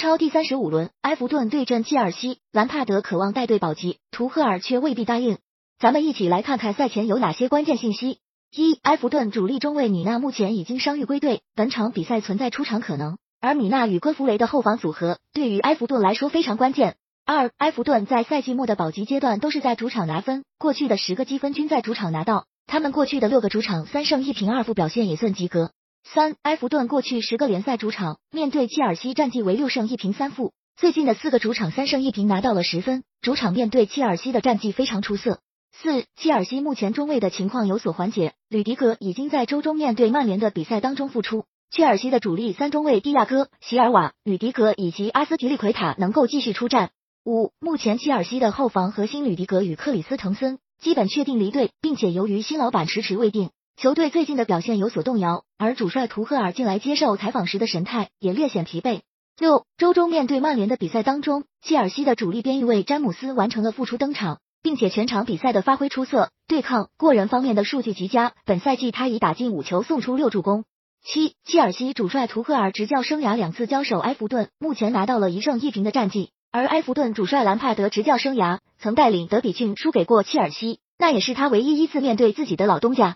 超第三十五轮，埃弗顿对阵切尔西，兰帕德渴望带队保级，图赫尔却未必答应。咱们一起来看看赛前有哪些关键信息。一、埃弗顿主力中卫米纳目前已经伤愈归队，本场比赛存在出场可能，而米纳与戈弗雷的后防组合对于埃弗顿来说非常关键。二、埃弗顿在赛季末的保级阶段都是在主场拿分，过去的十个积分均在主场拿到，他们过去的六个主场三胜一平二负，表现也算及格。三、埃弗顿过去十个联赛主场面对切尔西战绩为六胜一平三负，最近的四个主场三胜一平拿到了十分，主场面对切尔西的战绩非常出色。四、切尔西目前中卫的情况有所缓解，吕迪格已经在周中面对曼联的比赛当中复出，切尔西的主力三中卫蒂亚戈、席尔瓦、吕迪格以及阿斯提利奎塔能够继续出战。五、目前切尔西的后防核心吕迪格与克里斯滕森基本确定离队，并且由于新老板迟迟未定。球队最近的表现有所动摇，而主帅图赫尔近来接受采访时的神态也略显疲惫。六周中面对曼联的比赛当中，切尔西的主力边翼卫詹姆斯完成了复出登场，并且全场比赛的发挥出色，对抗过人方面的数据极佳。本赛季他已打进五球，送出六助攻。七切尔西主帅图赫尔执教生涯两次交手埃弗顿，目前拿到了一胜一平的战绩，而埃弗顿主帅兰帕德执教生涯曾带领德比郡输给过切尔西，那也是他唯一一次面对自己的老东家。